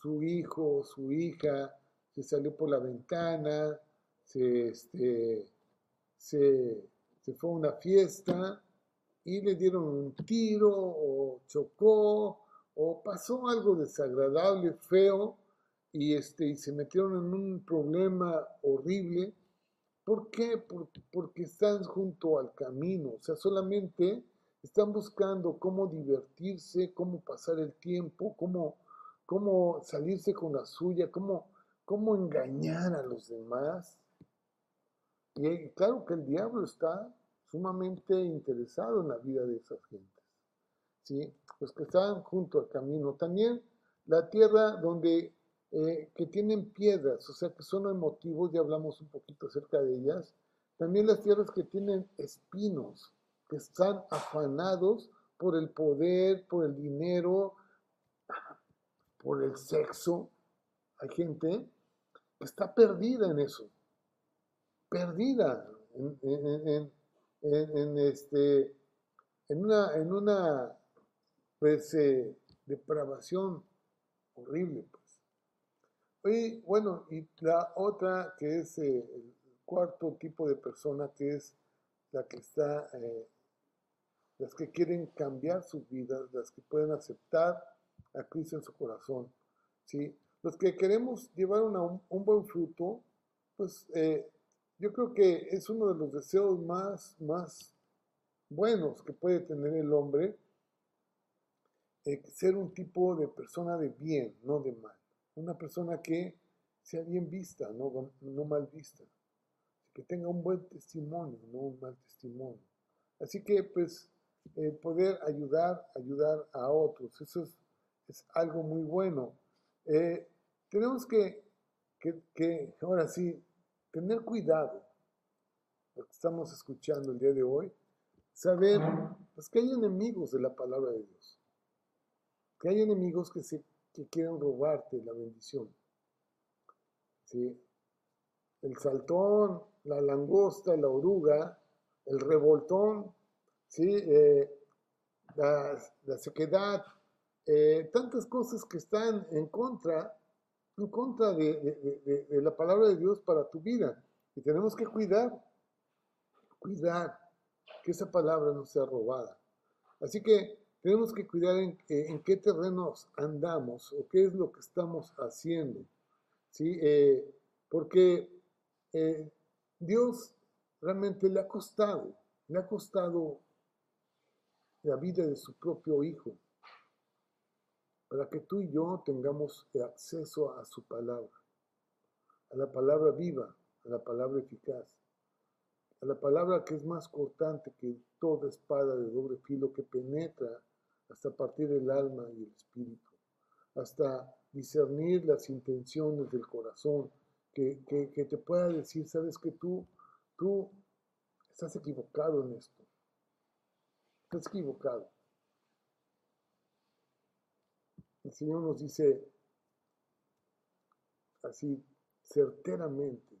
su hijo, su hija, se salió por la ventana, se, este, se, se fue a una fiesta y le dieron un tiro o chocó o pasó algo desagradable, feo, y, este, se metieron en un problema horrible. ¿Por qué? porque están junto al camino, o sea, solamente están buscando cómo divertirse, cómo pasar el tiempo, cómo, cómo salirse con la suya, cómo, cómo engañar a los demás. Y claro que el diablo está sumamente interesado en la vida de esas gentes. ¿sí? Los que están junto al camino. También la tierra donde eh, que tienen piedras, o sea que son emotivos, ya hablamos un poquito acerca de ellas. También las tierras que tienen espinos, que están afanados por el poder, por el dinero, por el sexo. Hay gente que está perdida en eso, perdida en, una, depravación horrible. Y bueno, y la otra que es eh, el cuarto tipo de persona, que es la que está, eh, las que quieren cambiar sus vidas, las que pueden aceptar a Cristo en su corazón. ¿sí? Los que queremos llevar un, un buen fruto, pues yo creo que es uno de los deseos más, más buenos que puede tener el hombre, eh, ser un tipo de persona de bien, no de mal. Una persona que sea bien vista, no, mal vista. Que tenga un buen testimonio, no un mal testimonio. Así que, pues, poder ayudar, ayudar a otros, eso es, algo muy bueno. Eh, tenemos que, que, que, ahora sí, tener cuidado, lo que estamos escuchando el día de hoy, saber pues, que hay enemigos de la palabra de Dios, que hay enemigos que, se, que quieren robarte la bendición. ¿sí? El saltón, la langosta, la oruga, el revoltón, ¿sí? Eh, la, sequedad, eh, tantas cosas que están en contra en contra de, la palabra de Dios para tu vida. Y tenemos que cuidar, cuidar que esa palabra no sea robada. Así que tenemos que cuidar en, en qué terrenos andamos o qué es lo que estamos haciendo. ¿sí? Eh, porque eh, Dios realmente le ha costado, le ha costado la vida de su propio Hijo para que tú y yo tengamos acceso a su palabra, a la palabra viva, a la palabra eficaz, a la palabra que es más cortante que toda espada de doble filo que penetra hasta partir el alma y el espíritu, hasta discernir las intenciones del corazón, que, que te pueda decir, sabes que tú, tú estás equivocado en esto, estás equivocado el Señor nos dice así certeramente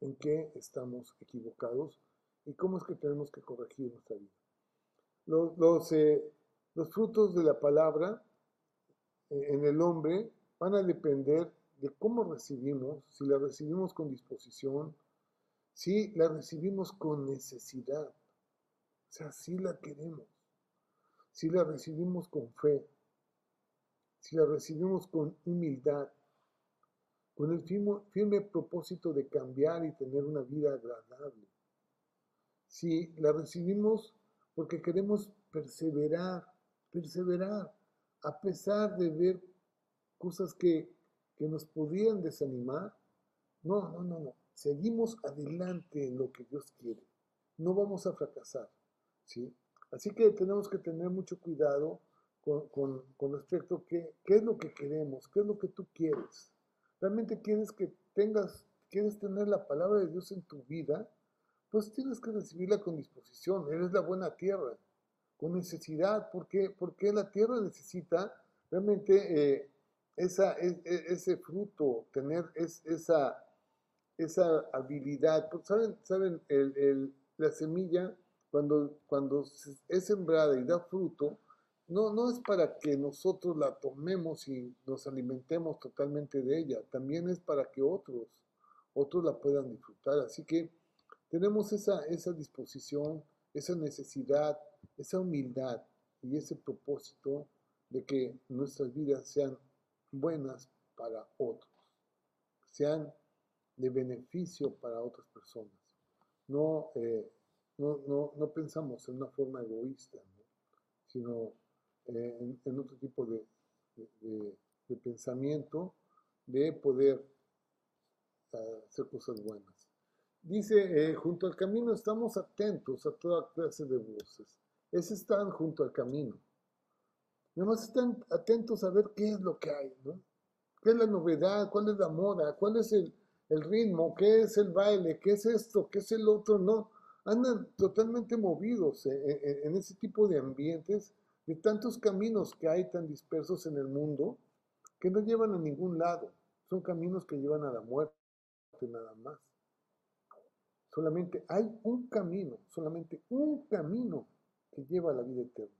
en qué estamos equivocados y cómo es que tenemos que corregir nuestra vida. Los, los, frutos de la palabra eh, en el hombre van a depender de cómo recibimos, si la recibimos con disposición, si la recibimos con necesidad, o sea, si la queremos, si la recibimos con fe, si la recibimos con humildad, con el firme, propósito de cambiar y tener una vida agradable, si la recibimos porque queremos perseverar, perseverar, a pesar de ver cosas que, que nos podrían desanimar, no, no, no, no, seguimos adelante en lo que Dios quiere, no vamos a fracasar, ¿sí? Así que tenemos que tener mucho cuidado con, con, respecto a qué, qué es lo que queremos, qué es lo que tú quieres. ¿Realmente quieres que tengas, quieres tener la palabra de Dios en tu vida? Pues tienes que recibirla con disposición. Eres la buena tierra, con necesidad. ¿Por qué? Porque la tierra necesita realmente eh, esa, ese fruto, tener esa, esa habilidad. Pues, ¿Saben, saben el, la semilla, cuando, cuando es sembrada y da fruto, no, no es para que nosotros la tomemos y nos alimentemos totalmente de ella, también es para que otros, otros la puedan disfrutar. Así que tenemos esa, esa disposición, esa necesidad, esa humildad y ese propósito de que nuestras vidas sean buenas para otros, sean de beneficio para otras personas. No, eh, no, no, no, pensamos en una forma egoísta, sino eh, en, otro tipo de, pensamiento de poder ah, hacer cosas buenas. Dice, eh, junto al camino estamos atentos a toda clase de voces. Es están junto al camino. Nada más están atentos a ver qué es lo que hay, ¿no? ¿Qué es la novedad? ¿Cuál es la moda? ¿Cuál es el, el ritmo? ¿Qué es el baile? ¿Qué es esto? ¿Qué es el otro? No. Andan totalmente movidos en ese tipo de ambientes, de tantos caminos que hay tan dispersos en el mundo, que no llevan a ningún lado. Son caminos que llevan a la muerte nada más. Solamente hay un camino, solamente un camino que lleva a la vida eterna.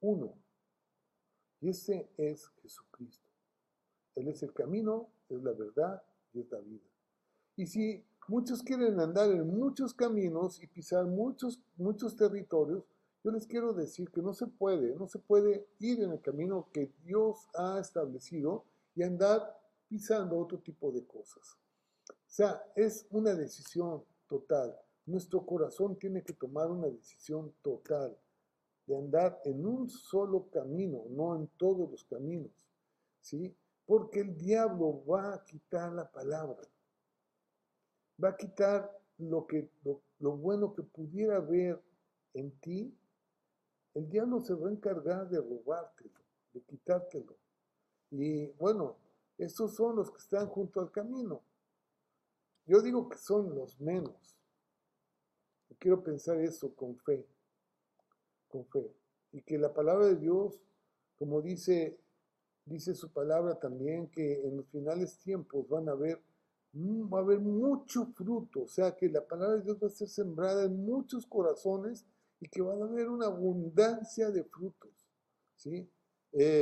Uno. Y ese es Jesucristo. Él es el camino, es la verdad y es la vida. Y si muchos quieren andar en muchos caminos y pisar muchos, muchos territorios, yo les quiero decir que no se puede, no se puede ir en el camino que Dios ha establecido y andar pisando otro tipo de cosas. O sea, es una decisión total. Nuestro corazón tiene que tomar una decisión total de andar en un solo camino, no en todos los caminos, ¿sí? Porque el diablo va a quitar la palabra, va a quitar lo, que, lo, bueno que pudiera haber en ti. El diablo se va a encargar de robártelo, de quitártelo. Y bueno, estos son los que están junto al camino. Yo digo que son los menos. Quiero pensar eso con fe con fe. Y que la palabra de Dios, como dice, dice su palabra también, que en los finales tiempos van a haber, mm, va a haber mucho fruto, o sea que la palabra de Dios va a ser sembrada en muchos corazones y que va a haber una abundancia de frutos. ¿sí? Eh,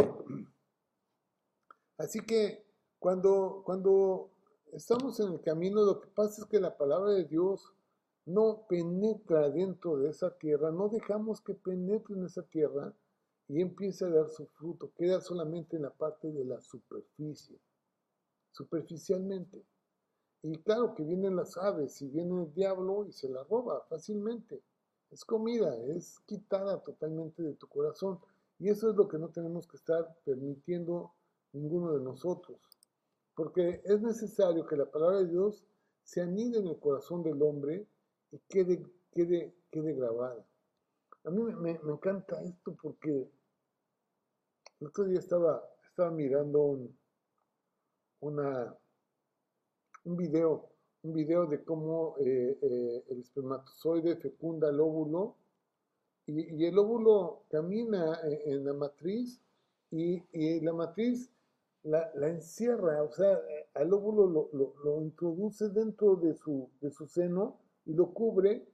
así que cuando, cuando estamos en el camino, lo que pasa es que la palabra de Dios no penetra dentro de esa tierra, no dejamos que penetre en esa tierra y empiece a dar su fruto, queda solamente en la parte de la superficie, superficialmente. Y claro que vienen las aves y viene el diablo y se la roba fácilmente. Es comida, es quitada totalmente de tu corazón. Y eso es lo que no tenemos que estar permitiendo ninguno de nosotros. Porque es necesario que la palabra de Dios se anide en el corazón del hombre y quede, quede, quede grabada. A mí me, encanta esto porque el otro día estaba, estaba mirando un, un video, un video de cómo eh, eh, el espermatozoide fecunda el óvulo y, el óvulo camina en, la matriz y, y la matriz la, la, encierra, o sea, al óvulo lo, lo, lo, introduce dentro de su, de su seno y lo cubre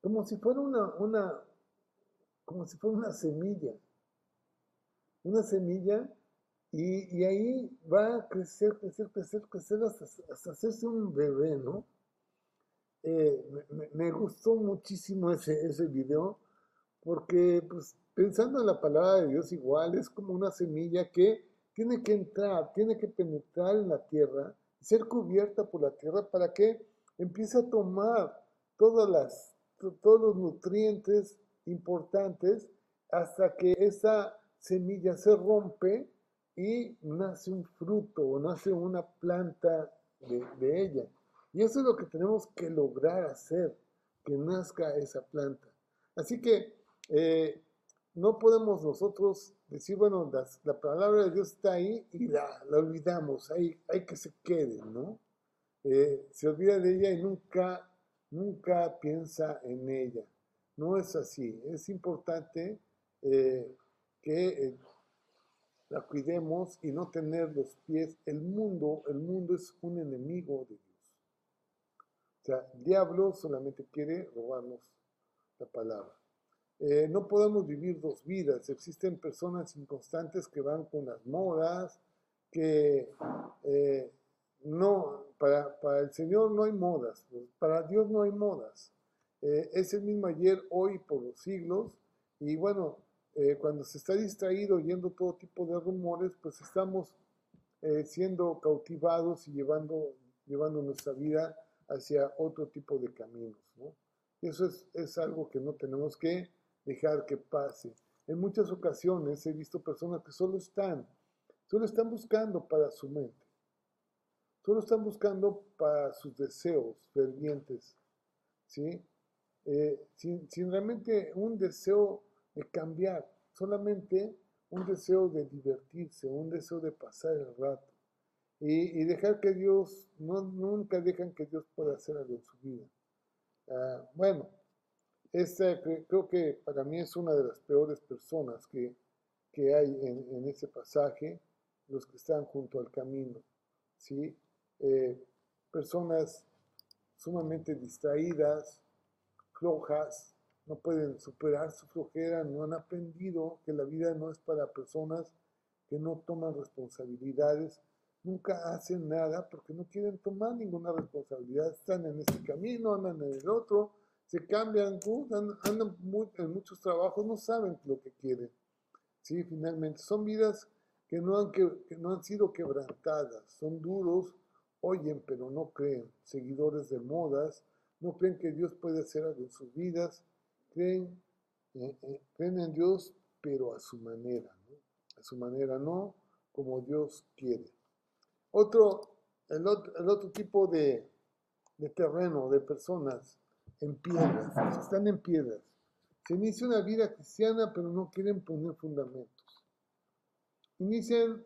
como si fuera una, una, como si fuera una semilla. Una semilla y, y ahí va a crecer, crecer, crecer, crecer hasta, hasta hacerse un bebé, ¿no? Eh, me, me, gustó muchísimo ese, ese video porque pues, pensando en la palabra de Dios igual es como una semilla que tiene que entrar, tiene que penetrar en la tierra, ser cubierta por la tierra para que empiece a tomar las, todos los nutrientes importantes hasta que esa semilla se rompe y nace un fruto o nace una planta de, ella. Y eso es lo que tenemos que lograr hacer, que nazca esa planta. Así que eh, no podemos nosotros decir, bueno, la palabra de Dios está ahí y la, olvidamos, hay, hay que se quede, ¿no? Eh, se olvida de ella y nunca nunca piensa en ella. No es así. Es importante eh, que eh, la cuidemos y no tener los pies. El mundo, el mundo es un enemigo de Dios. O sea, el diablo solamente quiere robarnos la palabra. Eh, no podemos vivir dos vidas. Existen personas inconstantes que van con las modas, que no, para, para, el Señor no hay modas, para Dios no hay modas. Eh, es el mismo ayer, hoy, por los siglos. Y bueno, cuando se está distraído oyendo todo tipo de rumores, pues estamos siendo cautivados y llevando, llevando nuestra vida hacia otro tipo de caminos. ¿no? Eso es, es algo que no tenemos que dejar que pase. En muchas ocasiones he visto personas que solo están, solo están buscando para su mente, solo están buscando para sus deseos fervientes, ¿sí? Eh, sin, realmente un deseo de cambiar, solamente un deseo de divertirse, un deseo de pasar el rato y, dejar que Dios, no, nunca dejan que Dios pueda hacer algo en su vida. Uh, bueno, esta creo que para mí es una de las peores personas que, que hay en, en, ese pasaje, los que están junto al camino. ¿sí? Eh, personas sumamente distraídas, flojas, no pueden superar su flojera, no han aprendido que la vida no es para personas que no toman responsabilidades, nunca hacen nada porque no quieren tomar ninguna responsabilidad, están en este camino, andan en el otro, se cambian, andan en muchos trabajos, no saben lo que quieren. Sí, finalmente, son vidas que no han, que, no han sido quebrantadas, son duros, oyen pero no creen, seguidores de modas, no creen que Dios puede hacer algo en sus vidas, creen, eh, eh, creen en Dios pero a su manera, a su manera, no como Dios quiere. Otro, el otro, tipo de, de terreno, de personas, en piedras, están en piedras. Se inicia una vida cristiana, pero no quieren poner fundamentos. Inician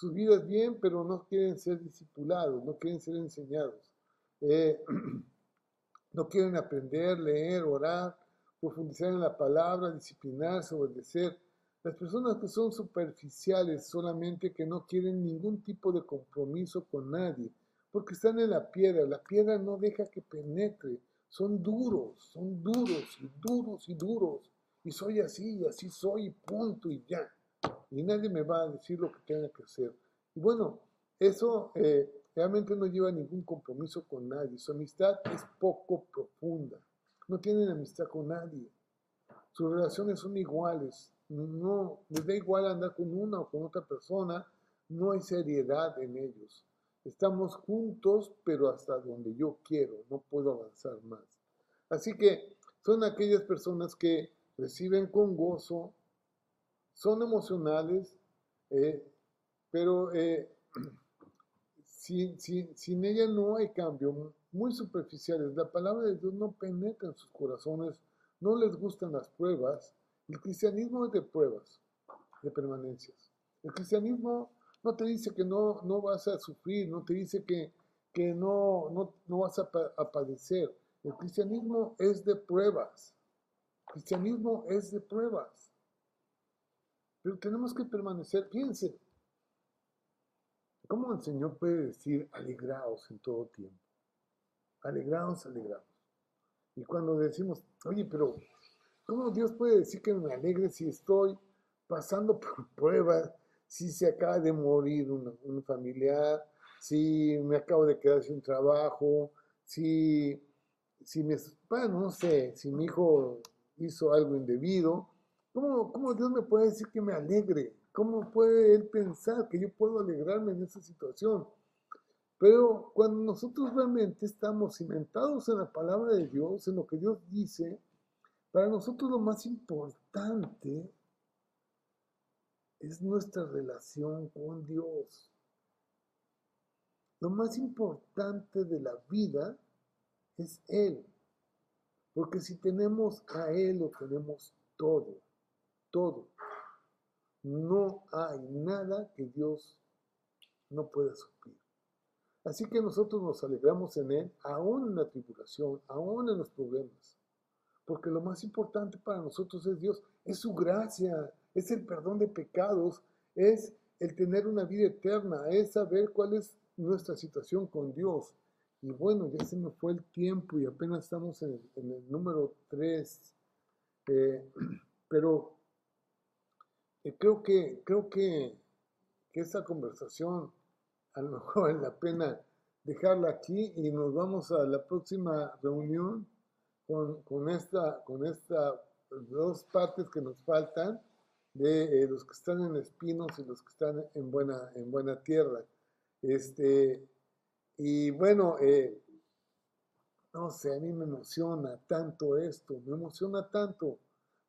sus vidas bien, pero no quieren ser discipulados, no quieren ser enseñados. Eh, no quieren aprender, leer, orar, profundizar en la palabra, disciplinarse, obedecer. Las personas que son superficiales solamente que no quieren ningún tipo de compromiso con nadie, porque están en la piedra. La piedra no deja que penetre, son duros, son duros y duros y duros. Y soy así, y así soy, y punto, y ya. Y nadie me va a decir lo que tenga que hacer. Y bueno, eso eh, realmente no lleva ningún compromiso con nadie. Su amistad es poco profunda. No tienen amistad con nadie. Sus relaciones son iguales. No, les da igual andar con una o con otra persona. No hay seriedad en ellos. Estamos juntos, pero hasta donde yo quiero, no puedo avanzar más. Así que son aquellas personas que reciben con gozo, son emocionales, eh, pero eh, sin, ella no hay cambio, muy superficiales. La palabra de Dios no penetra en sus corazones, no les gustan las pruebas. El cristianismo es de pruebas, de permanencias. El cristianismo no te dice que no, vas a sufrir, no te dice que, no vas a, a, padecer. El cristianismo es de pruebas. El cristianismo es de pruebas. Pero tenemos que permanecer. Fíjense, ¿cómo el Señor puede decir alegraos en todo tiempo? Alegraos, alegraos. Y cuando decimos, oye, pero ¿cómo Dios puede decir que me alegre si estoy pasando por pruebas, si se acaba de morir un, familiar, si me acabo de quedar sin trabajo, si, si me, bueno, no sé, si mi hijo hizo algo indebido, ¿cómo, ¿cómo Dios me puede decir que me alegre? ¿Cómo puede Él pensar que yo puedo alegrarme en esa situación? Pero cuando nosotros realmente estamos cimentados en la palabra de Dios, en lo que Dios dice, para nosotros lo más importante es nuestra relación con Dios. Lo más importante de la vida es Él. Porque si tenemos a Él, lo tenemos todo. Todo. No hay nada que Dios no pueda suplir. Así que nosotros nos alegramos en Él, aún en la tribulación, aún en los problemas. Porque lo más importante para nosotros es Dios, es su gracia, es el perdón de pecados, es el tener una vida eterna, es saber cuál es nuestra situación con Dios. Y bueno, ya se me fue el tiempo y apenas estamos en, el número 3. Eh, pero eh, creo que, creo que, que esta conversación a lo mejor vale la pena dejarla aquí y nos vamos a la próxima reunión con, con esta, con esta dos partes que nos faltan de eh, los que están en espinos y los que están en buena, en buena tierra. Este, y bueno, eh, no sé, a mí me emociona tanto esto, me emociona tanto,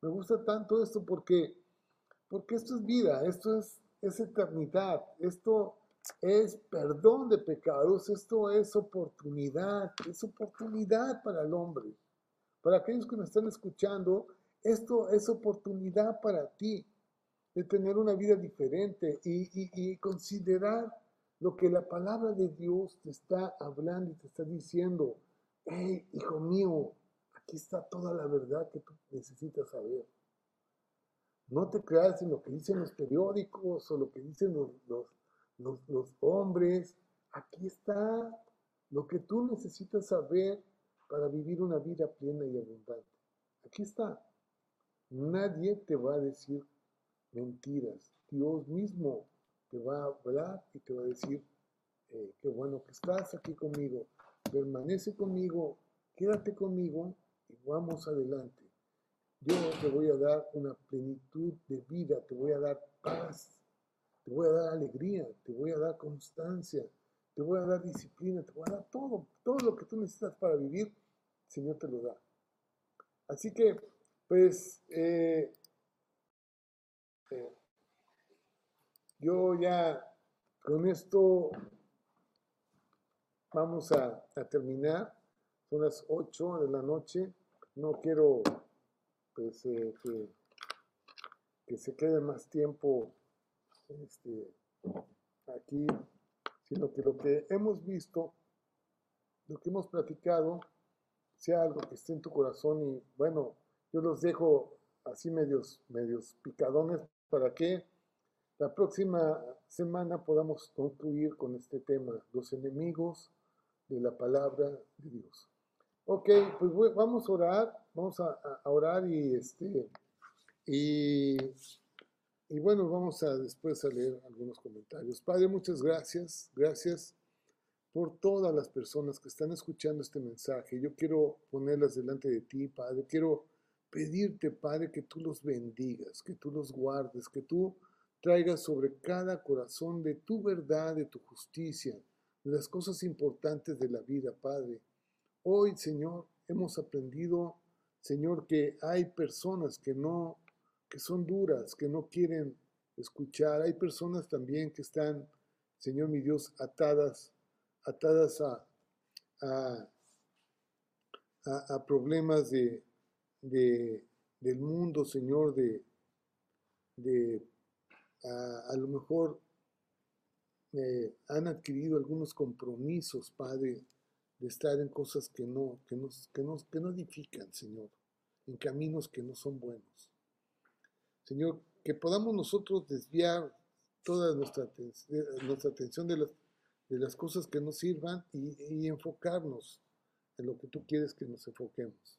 me gusta tanto esto porque, porque esto es vida, esto es, es eternidad, esto es perdón de pecados, esto es oportunidad, es oportunidad para el hombre. Para aquellos que me están escuchando, esto es oportunidad para ti de tener una vida diferente y, considerar lo que la palabra de Dios te está hablando y te está diciendo. Hey, hijo mío, aquí está toda la verdad que tú necesitas saber. No te creas en lo que dicen los periódicos o lo que dicen los, hombres. Aquí está lo que tú necesitas saber para vivir una vida plena y abundante. Aquí está. Nadie te va a decir mentiras. Dios mismo te va a hablar y te va a decir, eh, qué bueno que estás aquí conmigo, permanece conmigo, quédate conmigo y vamos adelante. Yo te voy a dar una plenitud de vida, te voy a dar paz, te voy a dar alegría, te voy a dar constancia, te voy a dar disciplina, te voy a dar todo, todo lo que tú necesitas para vivir, el Señor te lo da. Así que, pues, eh, yo ya con esto vamos a, terminar. Son las 8 de la noche. No quiero pues, eh, que, se quede más tiempo este, aquí, sino que lo que hemos visto, lo que hemos platicado, sea algo que esté en tu corazón y bueno, yo los dejo así medios, medios picadones para que la próxima semana podamos concluir con este tema, los enemigos de la palabra de Dios. Ok, pues vamos a orar, vamos a, orar y este y, y, bueno, vamos a después a leer algunos comentarios. Padre, muchas gracias, gracias por todas las personas que están escuchando este mensaje. Yo quiero ponerlas delante de ti, Padre. Quiero pedirte, Padre, que tú los bendigas, que tú los guardes, que tú traigas sobre cada corazón de tu verdad, de tu justicia, de las cosas importantes de la vida, Padre. Hoy, Señor, hemos aprendido, Señor, que hay personas que no, que son duras, que no quieren escuchar. Hay personas también que están, Señor mi Dios, atadas, atadas a, a, a problemas de, de, del mundo, Señor, de, de a, lo mejor eh, han adquirido algunos compromisos, Padre, de estar en cosas que no, que, nos, que, nos, que no edifican, Señor, en caminos que no son buenos. Señor, que podamos nosotros desviar toda nuestra, nuestra atención de las, de las cosas que nos sirvan y, enfocarnos en lo que tú quieres que nos enfoquemos.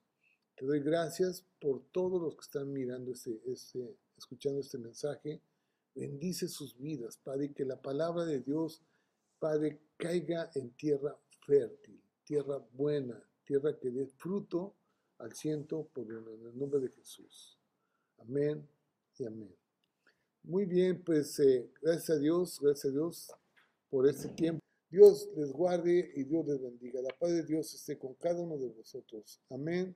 Te doy gracias por todos los que están mirando este, este, escuchando este mensaje. Bendice sus vidas, Padre, y que la palabra de Dios, Padre, caiga en tierra fértil, tierra buena, tierra que dé fruto al ciento por el nombre de Jesús. Amén y amén. Muy bien, pues eh, gracias a Dios, gracias a Dios por este tiempo. Dios les guarde y Dios les bendiga. La paz de Dios esté con cada uno de vosotros. Amén.